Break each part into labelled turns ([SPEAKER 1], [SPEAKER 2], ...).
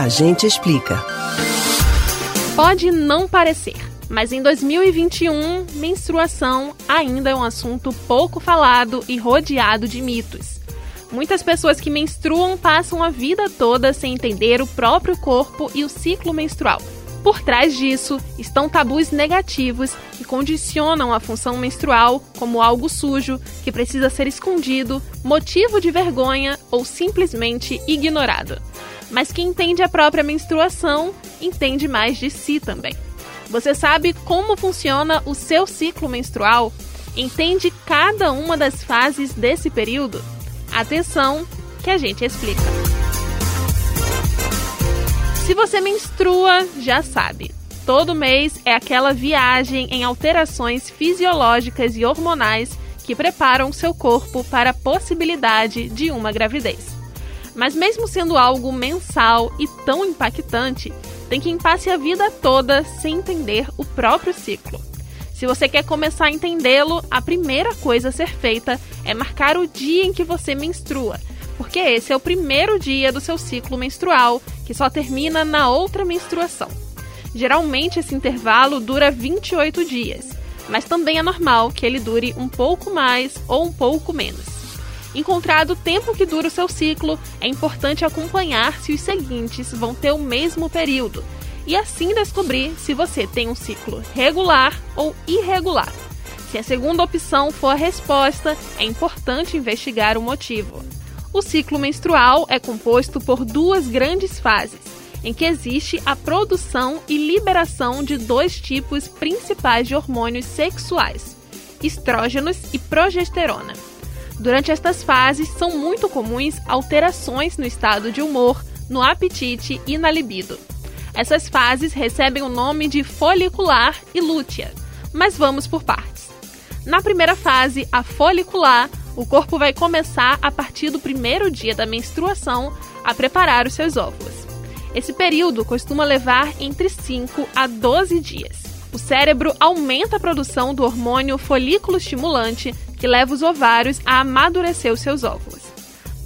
[SPEAKER 1] A gente explica.
[SPEAKER 2] Pode não parecer, mas em 2021, menstruação ainda é um assunto pouco falado e rodeado de mitos. Muitas pessoas que menstruam passam a vida toda sem entender o próprio corpo e o ciclo menstrual. Por trás disso estão tabus negativos que condicionam a função menstrual como algo sujo, que precisa ser escondido, motivo de vergonha ou simplesmente ignorado. Mas quem entende a própria menstruação entende mais de si também. Você sabe como funciona o seu ciclo menstrual? Entende cada uma das fases desse período? Atenção, que a gente explica. Se você menstrua, já sabe. Todo mês é aquela viagem em alterações fisiológicas e hormonais que preparam seu corpo para a possibilidade de uma gravidez. Mas mesmo sendo algo mensal e tão impactante, tem quem passe a vida toda sem entender o próprio ciclo. Se você quer começar a entendê-lo, a primeira coisa a ser feita é marcar o dia em que você menstrua porque esse é o primeiro dia do seu ciclo menstrual, que só termina na outra menstruação. Geralmente esse intervalo dura 28 dias, mas também é normal que ele dure um pouco mais ou um pouco menos. Encontrado o tempo que dura o seu ciclo, é importante acompanhar se os seguintes vão ter o mesmo período e assim descobrir se você tem um ciclo regular ou irregular. Se a segunda opção for a resposta, é importante investigar o motivo. O ciclo menstrual é composto por duas grandes fases, em que existe a produção e liberação de dois tipos principais de hormônios sexuais, estrógenos e progesterona. Durante estas fases são muito comuns alterações no estado de humor, no apetite e na libido. Essas fases recebem o nome de folicular e lútea, mas vamos por partes. Na primeira fase, a folicular, o corpo vai começar a partir do primeiro dia da menstruação a preparar os seus óvulos. Esse período costuma levar entre 5 a 12 dias. O cérebro aumenta a produção do hormônio folículo estimulante, que leva os ovários a amadurecer os seus óvulos.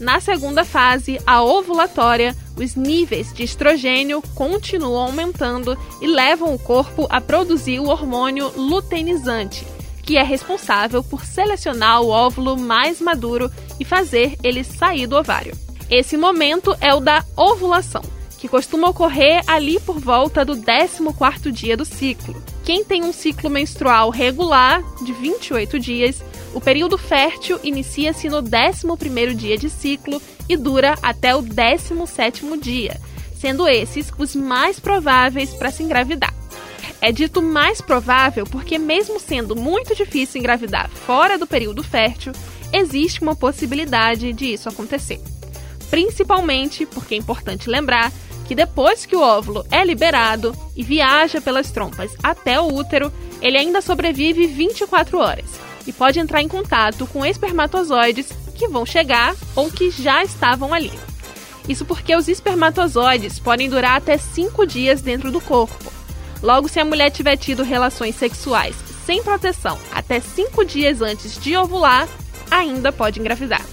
[SPEAKER 2] Na segunda fase, a ovulatória, os níveis de estrogênio continuam aumentando e levam o corpo a produzir o hormônio luteinizante, que é responsável por selecionar o óvulo mais maduro e fazer ele sair do ovário. Esse momento é o da ovulação, que costuma ocorrer ali por volta do 14º dia do ciclo. Quem tem um ciclo menstrual regular de 28 dias, o período fértil inicia-se no 11º dia de ciclo e dura até o 17º dia, sendo esses os mais prováveis para se engravidar é dito mais provável porque, mesmo sendo muito difícil engravidar fora do período fértil, existe uma possibilidade de isso acontecer. Principalmente porque é importante lembrar que depois que o óvulo é liberado e viaja pelas trompas até o útero, ele ainda sobrevive 24 horas e pode entrar em contato com espermatozoides que vão chegar ou que já estavam ali. Isso porque os espermatozoides podem durar até 5 dias dentro do corpo, Logo, se a mulher tiver tido relações sexuais sem proteção até 5 dias antes de ovular, ainda pode engravidar.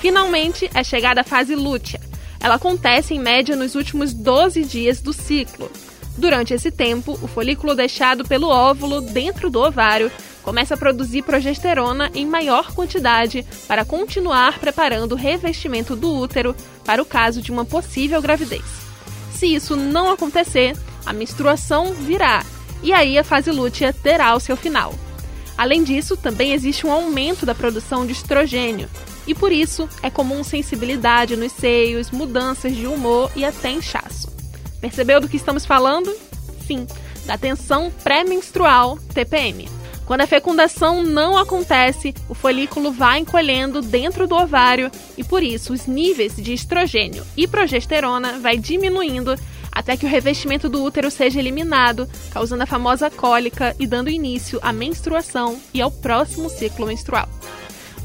[SPEAKER 2] Finalmente, é chegada a fase lútea. Ela acontece em média nos últimos 12 dias do ciclo. Durante esse tempo, o folículo deixado pelo óvulo dentro do ovário começa a produzir progesterona em maior quantidade para continuar preparando o revestimento do útero para o caso de uma possível gravidez. Se isso não acontecer, a menstruação virá e aí a fase lútea terá o seu final. Além disso, também existe um aumento da produção de estrogênio, e por isso é comum sensibilidade nos seios, mudanças de humor e até inchaço. Percebeu do que estamos falando? Sim, da tensão pré-menstrual, TPM. Quando a fecundação não acontece, o folículo vai encolhendo dentro do ovário e por isso os níveis de estrogênio e progesterona vai diminuindo até que o revestimento do útero seja eliminado, causando a famosa cólica e dando início à menstruação e ao próximo ciclo menstrual.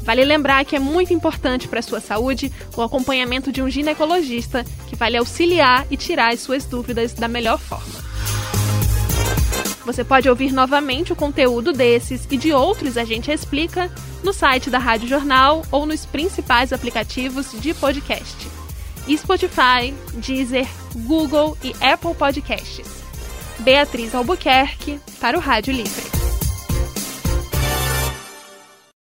[SPEAKER 2] Vale lembrar que é muito importante para a sua saúde o acompanhamento de um ginecologista que vai lhe auxiliar e tirar as suas dúvidas da melhor forma. Você pode ouvir novamente o conteúdo desses e de outros a gente explica no site da Rádio Jornal ou nos principais aplicativos de podcast. Spotify, Deezer, Google e Apple Podcasts. Beatriz Albuquerque para o Rádio Livre.